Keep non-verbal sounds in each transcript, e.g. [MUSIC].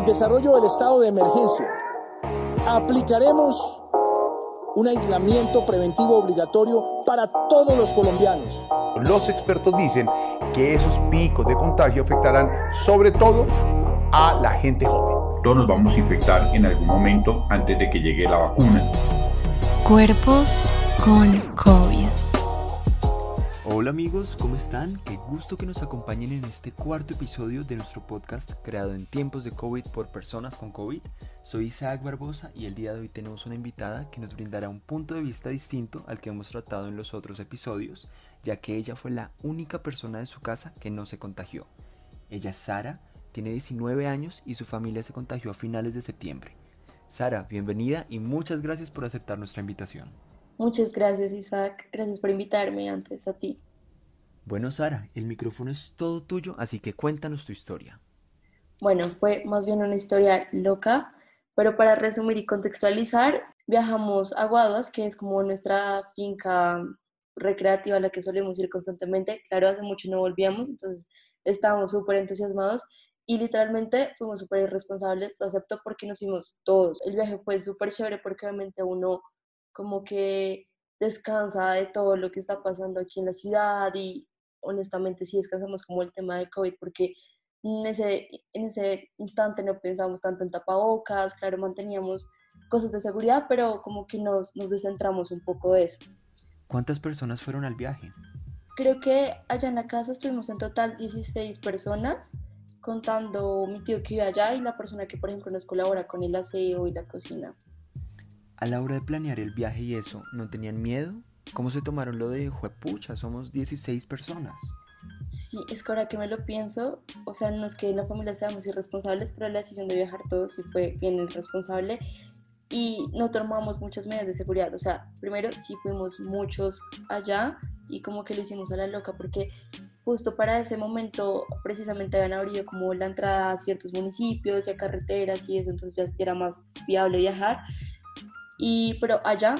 En desarrollo del estado de emergencia, aplicaremos un aislamiento preventivo obligatorio para todos los colombianos. Los expertos dicen que esos picos de contagio afectarán sobre todo a la gente joven. Todos nos vamos a infectar en algún momento antes de que llegue la vacuna. Cuerpos con COVID. Hola amigos, ¿cómo están? Qué gusto que nos acompañen en este cuarto episodio de nuestro podcast creado en tiempos de COVID por personas con COVID. Soy Isaac Barbosa y el día de hoy tenemos una invitada que nos brindará un punto de vista distinto al que hemos tratado en los otros episodios, ya que ella fue la única persona de su casa que no se contagió. Ella es Sara, tiene 19 años y su familia se contagió a finales de septiembre. Sara, bienvenida y muchas gracias por aceptar nuestra invitación. Muchas gracias, Isaac. Gracias por invitarme antes a ti. Bueno, Sara, el micrófono es todo tuyo, así que cuéntanos tu historia. Bueno, fue más bien una historia loca, pero para resumir y contextualizar, viajamos a Guaduas, que es como nuestra finca recreativa a la que solemos ir constantemente. Claro, hace mucho no volvíamos, entonces estábamos súper entusiasmados y literalmente fuimos súper irresponsables, lo acepto porque nos fuimos todos. El viaje fue súper chévere porque obviamente uno como que descansa de todo lo que está pasando aquí en la ciudad y honestamente sí descansamos como el tema de COVID porque en ese, en ese instante no pensamos tanto en tapabocas, claro, manteníamos cosas de seguridad, pero como que nos, nos descentramos un poco de eso. ¿Cuántas personas fueron al viaje? Creo que allá en la casa estuvimos en total 16 personas, contando mi tío que vive allá y la persona que, por ejemplo, nos colabora con el aseo y la cocina. A la hora de planear el viaje y eso, ¿no tenían miedo? ¿Cómo se tomaron lo de juepucha? Somos 16 personas. Sí, es que ahora que me lo pienso, o sea, no es que en la familia seamos irresponsables, pero la decisión de viajar todos sí fue bien irresponsable y no tomamos muchas medidas de seguridad. O sea, primero sí fuimos muchos allá y como que lo hicimos a la loca porque justo para ese momento precisamente habían abrido como la entrada a ciertos municipios y a carreteras y eso, entonces ya era más viable viajar. Y pero allá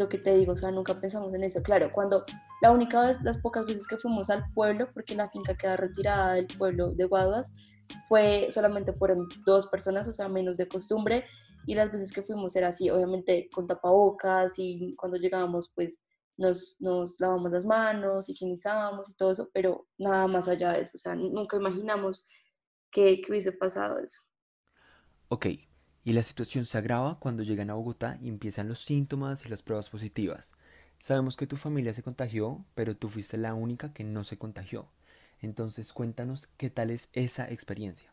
lo que te digo, o sea, nunca pensamos en eso. Claro, cuando la única vez, las pocas veces que fuimos al pueblo, porque la finca queda retirada del pueblo de Guaduas, fue solamente por dos personas, o sea, menos de costumbre, y las veces que fuimos era así, obviamente con tapabocas y cuando llegábamos pues nos, nos lavamos las manos, higienizábamos y todo eso, pero nada más allá de eso, o sea, nunca imaginamos que, que hubiese pasado eso. Ok, y la situación se agrava cuando llegan a Bogotá y empiezan los síntomas y las pruebas positivas. Sabemos que tu familia se contagió, pero tú fuiste la única que no se contagió. Entonces cuéntanos qué tal es esa experiencia.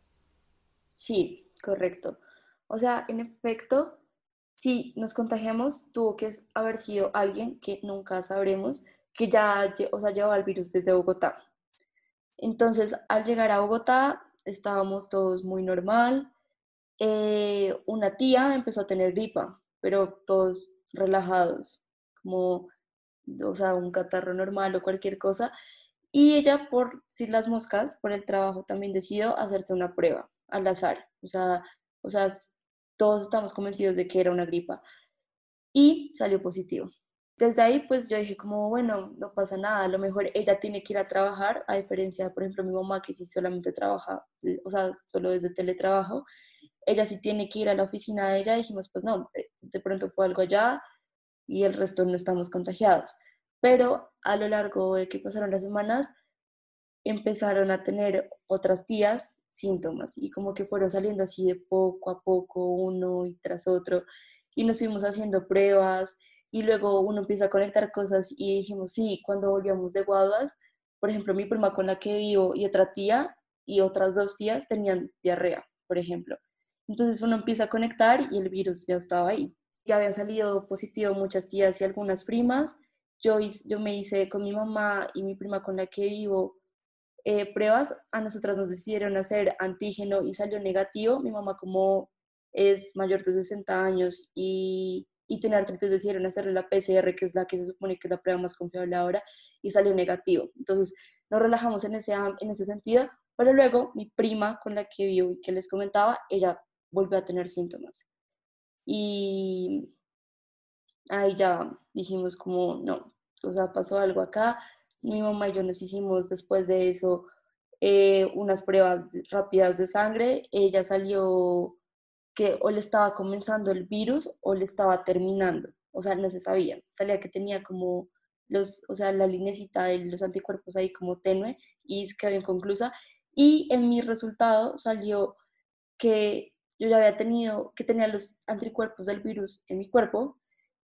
Sí, correcto. O sea, en efecto, si nos contagiamos, tuvo que haber sido alguien que nunca sabremos que ya o sea, llevaba el virus desde Bogotá. Entonces, al llegar a Bogotá, estábamos todos muy normal, eh, una tía empezó a tener gripa, pero todos relajados, como, o sea, un catarro normal o cualquier cosa. Y ella, por si las moscas, por el trabajo, también decidió hacerse una prueba al azar. O sea, o sea, todos estamos convencidos de que era una gripa. Y salió positivo. Desde ahí, pues yo dije como, bueno, no pasa nada, a lo mejor ella tiene que ir a trabajar, a diferencia, por ejemplo, mi mamá que sí solamente trabaja, o sea, solo desde teletrabajo, ella sí tiene que ir a la oficina de ella, dijimos, pues no, de pronto fue algo allá y el resto no estamos contagiados. Pero a lo largo de que pasaron las semanas, empezaron a tener otras tías síntomas y como que fueron saliendo así de poco a poco, uno y tras otro, y nos fuimos haciendo pruebas y luego uno empieza a conectar cosas y dijimos, sí, cuando volvíamos de Guaduas, por ejemplo, mi prima con la que vivo y otra tía y otras dos tías tenían diarrea, por ejemplo. Entonces uno empieza a conectar y el virus ya estaba ahí. Ya había salido positivo muchas tías y algunas primas. Yo, yo me hice con mi mamá y mi prima con la que vivo eh, pruebas. A nosotras nos decidieron hacer antígeno y salió negativo. Mi mamá como es mayor de 60 años y, y tiene artritis, decidieron hacerle la PCR, que es la que se supone que es la prueba más confiable ahora, y salió negativo. Entonces nos relajamos en ese, en ese sentido, pero luego mi prima con la que vivo y que les comentaba, ella volvió a tener síntomas. Y ahí ya dijimos como, no, o sea, pasó algo acá. Mi mamá y yo nos hicimos después de eso eh, unas pruebas rápidas de sangre, ella salió que o le estaba comenzando el virus o le estaba terminando, o sea, no se sabía, salía que tenía como los, o sea, la linecita de los anticuerpos ahí como tenue y quedó inconclusa. Y en mi resultado salió que yo ya había tenido, que tenía los anticuerpos del virus en mi cuerpo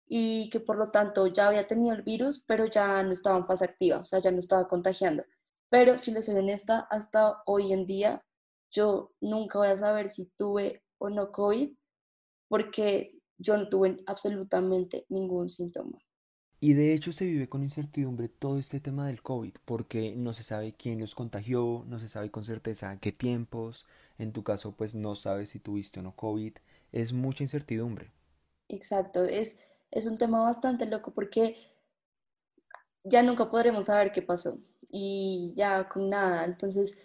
y que por lo tanto ya había tenido el virus, pero ya no estaba en fase activa, o sea, ya no estaba contagiando. Pero si les soy honesta, hasta hoy en día yo nunca voy a saber si tuve o no COVID porque yo no tuve absolutamente ningún síntoma. Y de hecho se vive con incertidumbre todo este tema del COVID, porque no se sabe quién los contagió, no se sabe con certeza qué tiempos, en tu caso pues no sabes si tuviste o no COVID, es mucha incertidumbre. Exacto, es, es un tema bastante loco porque ya nunca podremos saber qué pasó y ya con nada. Entonces,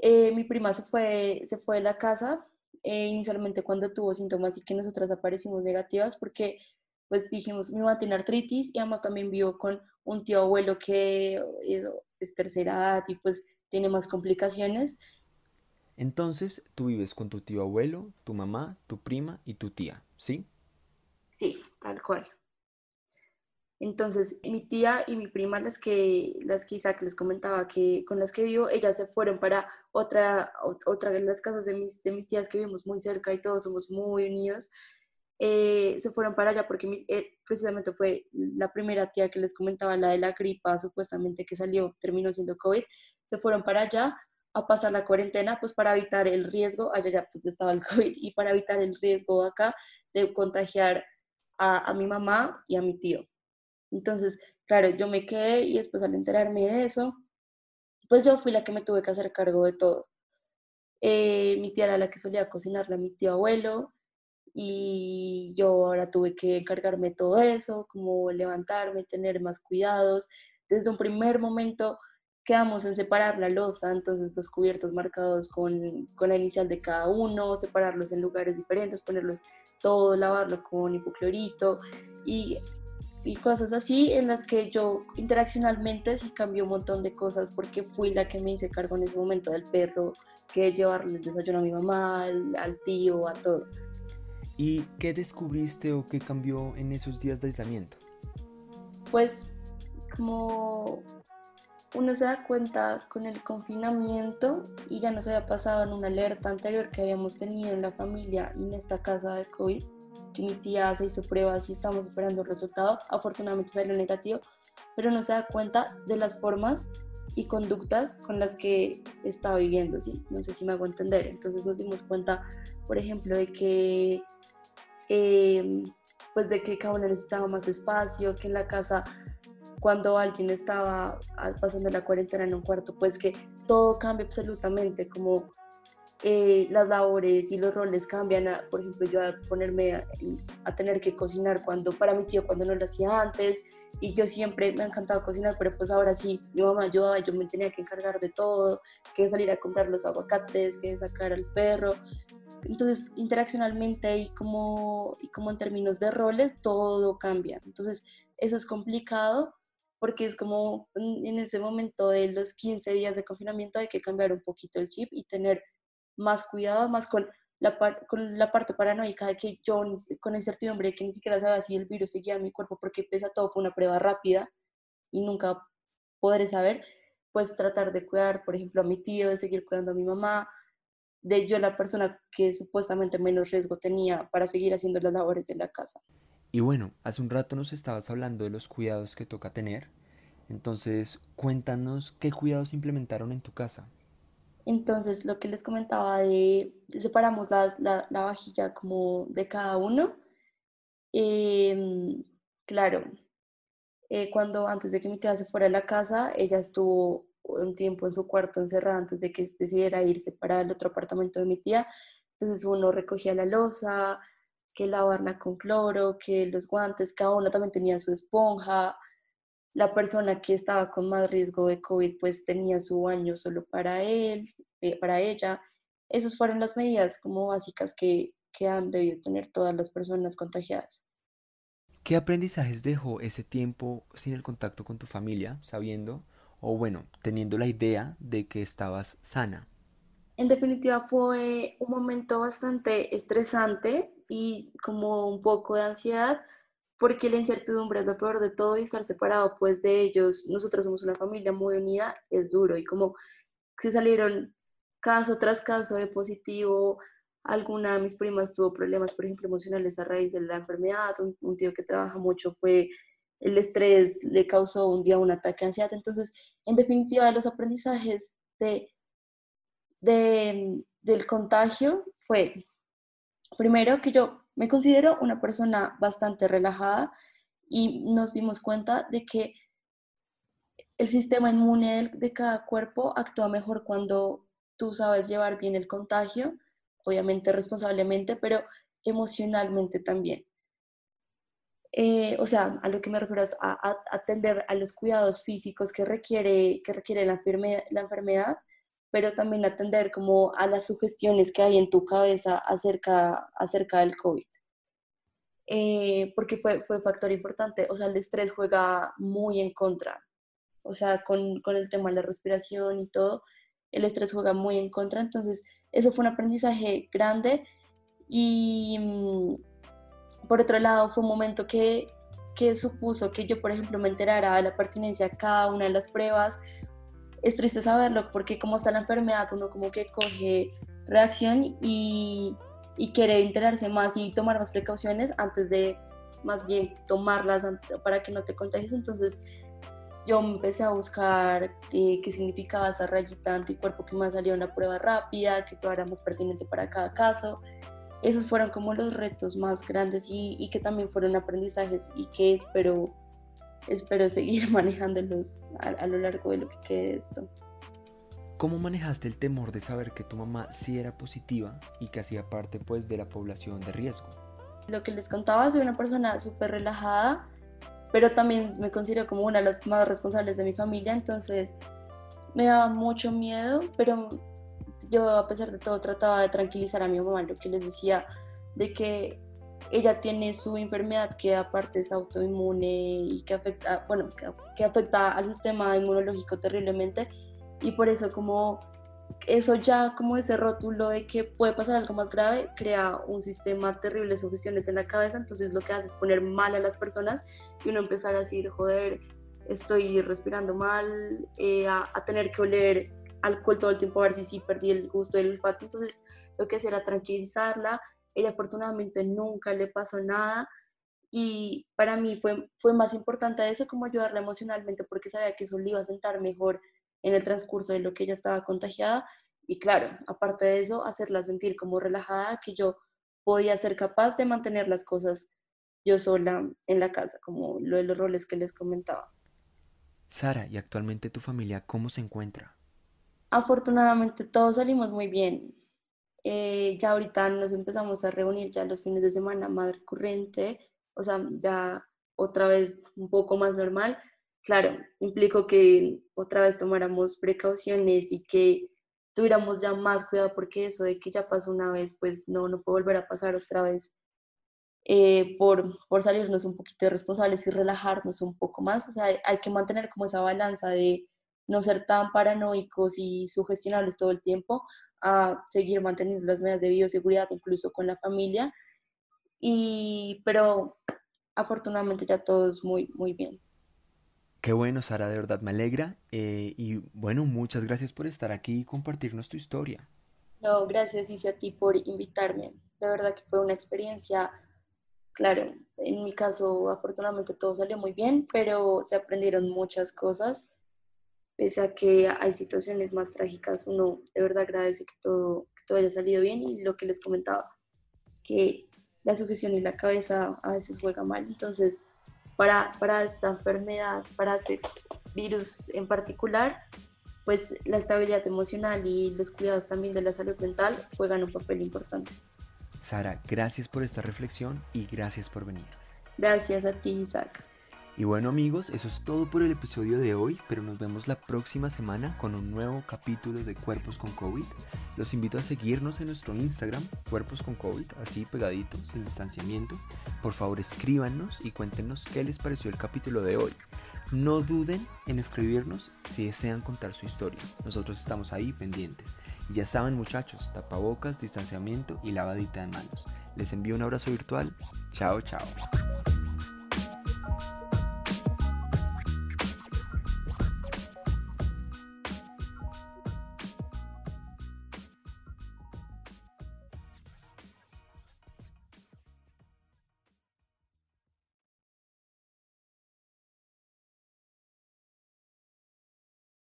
eh, mi prima se fue, se fue de la casa eh, inicialmente cuando tuvo síntomas y que nosotras aparecimos negativas porque pues dijimos, mi mamá tiene artritis y además también vivo con un tío abuelo que es tercera edad y pues tiene más complicaciones. Entonces, tú vives con tu tío abuelo, tu mamá, tu prima y tu tía, ¿sí? Sí, tal cual. Entonces, mi tía y mi prima, las que, las que Isaac les comentaba que con las que vivo, ellas se fueron para otra, otra de las casas de mis, de mis tías que vivimos muy cerca y todos somos muy unidos. Eh, se fueron para allá porque eh, precisamente fue la primera tía que les comentaba, la de la gripa supuestamente que salió, terminó siendo COVID. Se fueron para allá a pasar la cuarentena, pues para evitar el riesgo, allá ya pues estaba el [LAUGHS] COVID, y para evitar el riesgo acá de contagiar a, a mi mamá y a mi tío. Entonces, claro, yo me quedé y después al enterarme de eso, pues yo fui la que me tuve que hacer cargo de todo. Eh, mi tía era la que solía cocinarle a mi tío abuelo y yo ahora tuve que encargarme todo eso, como levantarme, tener más cuidados. Desde un primer momento quedamos en separar la losa, entonces los cubiertos marcados con, con la inicial de cada uno, separarlos en lugares diferentes, ponerlos todo, lavarlo con hipoclorito y y cosas así en las que yo interaccionalmente sí cambió un montón de cosas porque fui la que me hice cargo en ese momento del perro, que llevarle el desayuno a mi mamá, al, tío, a todo. ¿Y qué descubriste o qué cambió en esos días de aislamiento? Pues como uno se da cuenta con el confinamiento y ya no se había pasado en una alerta anterior que habíamos tenido en la familia y en esta casa de COVID, que mi tía se hizo pruebas y estamos esperando el resultado. Afortunadamente salió negativo, pero no se da cuenta de las formas y conductas con las que estaba viviendo, ¿sí? No sé si me hago entender. Entonces nos dimos cuenta, por ejemplo, de que, em, pues de que cada uno necesitaba más espacio, que en la casa, cuando alguien estaba ah, pasando la cuarentena en un cuarto, pues que todo cambia absolutamente, como eh, las labores y los roles cambian. por ejemplo, yo a ponerme a, tener que cocinar cuando para mi tío cuando no lo hacía antes y yo siempre me ha encantado cocinar, pero pues ahora sí, mi mamá ayudaba, yo me tenía que encargar de todo, que salir a comprar los aguacates, que sacar al perro. Entonces, interaccionalmente y como, y como en términos de roles, todo cambia. Entonces, eso es complicado porque es como en ese momento de los 15 días de confinamiento hay que cambiar un poquito el chip y tener más cuidado, más con la, con la parte paranoica de que yo, con incertidumbre de que ni siquiera sabía si el virus seguía en mi cuerpo porque pesa todo, fue una prueba rápida y nunca podré saber, pues tratar de cuidar, por ejemplo, a mi tío, de seguir cuidando a mi mamá, de yo la persona que supuestamente menos riesgo tenía para seguir haciendo las labores de la casa. Y bueno, hace un rato nos estabas hablando de los cuidados que toca tener. Entonces, cuéntanos qué cuidados implementaron en tu casa. Entonces, lo que les comentaba de, separamos la, la, vajilla como de cada uno. Em, claro, eh, cuando antes de que mi tía se fuera a la casa, ella estuvo un tiempo en su cuarto encerrada antes de que decidiera irse para el otro apartamento de mi tía. Entonces uno recogía la losa, que lavarla con cloro, que los guantes, cada uno también tenía su esponja, la persona que estaba con más riesgo de COVID pues tenía su baño solo para él, eh, para ella. Esas fueron las medidas como básicas que, que han debido tener todas las personas contagiadas. ¿Qué aprendizajes dejó ese tiempo sin el contacto con tu familia, sabiendo o bueno, teniendo la idea de que estabas sana? En definitiva fue un momento bastante estresante y como un poco de ansiedad, porque la incertidumbre es lo peor de todo y estar separado pues de ellos, nosotros somos una familia muy unida, es duro y como se salieron caso tras caso de positivo, alguna de mis primas tuvo problemas, por ejemplo, emocionales a raíz de la enfermedad, un, tío que trabaja mucho fue el estrés le causó un día un ataque de ansiedad. Entonces, en definitiva, los aprendizajes de del contagio fue, primero, que yo me considero una persona bastante relajada y nos dimos cuenta de que el sistema inmune de cada cuerpo actúa mejor cuando tú sabes llevar bien el contagio, obviamente responsablemente, pero emocionalmente también. Eh, o sea, a lo que me refiero es a, atender a los cuidados físicos que requiere, que requiere la, la enfermedad pero también atender como a las sugestiones que hay en tu cabeza acerca, acerca del COVID. Eh, porque fue, fue factor importante, o sea, el estrés juega muy en contra, o sea, con, con el tema de la respiración y todo, el estrés juega muy en contra, entonces eso fue un aprendizaje grande y mm, por otro lado fue un momento que, que supuso que yo, por ejemplo, me enterara de la pertinencia a cada una de las pruebas, es triste saberlo porque como está la enfermedad, uno como que coge reacción y, y quiere enterarse más y tomar más precauciones antes de más bien tomarlas para que no te contagies. Entonces yo empecé a buscar eh, qué significaba esa rayita anticuerpo que más salió una prueba rápida, que era más pertinente para cada caso. Esos fueron como los retos más grandes y, y que también fueron aprendizajes y que espero espero seguir [LAUGHS] manejándolos a, a lo largo de lo que quede esto. ¿Cómo manejaste el temor de saber que tu mamá sí era positiva y que hacía parte pues de la población de riesgo? Lo que les contaba, soy una persona súper relajada, pero también me considero como una de las más responsables de mi familia, entonces me daba mucho miedo, pero yo a pesar de todo trataba de tranquilizar a mi mamá, lo que les decía de que ella tiene su enfermedad que aparte es autoinmune y que afecta, bueno, que afecta al sistema inmunológico terriblemente. Y por eso como eso ya como ese rótulo de que puede pasar algo más grave crea un sistema terrible de sugestiones en la cabeza, entonces lo que hace es poner mal a las personas y uno empezar a decir, joder, estoy respirando mal, eh, a, tener que oler alcohol todo el tiempo a ver si sí perdí el gusto del olfato, entonces lo que hacía era tranquilizarla ella afortunadamente nunca le pasó nada y para mí fue, fue más importante eso como ayudarla emocionalmente porque sabía que eso le iba a sentar mejor en el transcurso de lo que ella estaba contagiada y claro, aparte de eso, hacerla sentir como relajada, que yo podía ser capaz de mantener las cosas yo sola en la casa, como lo de los roles que les comentaba. Sara, ¿y actualmente tu familia cómo se encuentra? Afortunadamente todos salimos muy bien. Eh, ya ahorita nos empezamos a reunir ya los fines de semana más recurrente, o sea, ya otra vez un poco más normal. Claro, implicó que otra vez tomáramos precauciones y que tuviéramos ya más cuidado porque eso de que ya pasó una vez, pues no, no puede volver a pasar otra vez. Eh, por, por salirnos un poquito responsables y relajarnos un poco más. O sea, hay que mantener como esa balanza de no ser tan paranoicos y sugestionables todo el tiempo, a seguir manteniendo las medidas de bioseguridad incluso con la familia. Y, pero afortunadamente ya todo es muy, muy bien. Qué bueno, Sara, de verdad me alegra. Eh, y bueno, muchas gracias por estar aquí y compartirnos tu historia. No, gracias, Isi, a ti por invitarme. De verdad que fue una experiencia, claro, en mi caso afortunadamente todo salió muy bien, pero se aprendieron muchas cosas pese a que hay situaciones más trágicas, uno de verdad agradece que todo, que todo haya salido bien y lo que les comentaba, que la sugestión y la cabeza a veces juega mal. Entonces, para, para esta enfermedad, para este virus en particular, pues la estabilidad emocional y los cuidados también de la salud mental juegan un papel importante. Sara, gracias por esta reflexión y gracias por venir. Gracias a ti, Isaac. Y bueno amigos, eso es todo por el episodio de hoy, pero nos vemos la próxima semana con un nuevo capítulo de Cuerpos con COVID. Los invito a seguirnos en nuestro Instagram, Cuerpos con COVID, así pegadito, sin distanciamiento. Por favor escríbanos y cuéntenos qué les pareció el capítulo de hoy. No duden en escribirnos si desean contar su historia. Nosotros estamos ahí pendientes. Y ya saben muchachos, tapabocas, distanciamiento y lavadita de manos. Les envío un abrazo virtual. Chao, chao.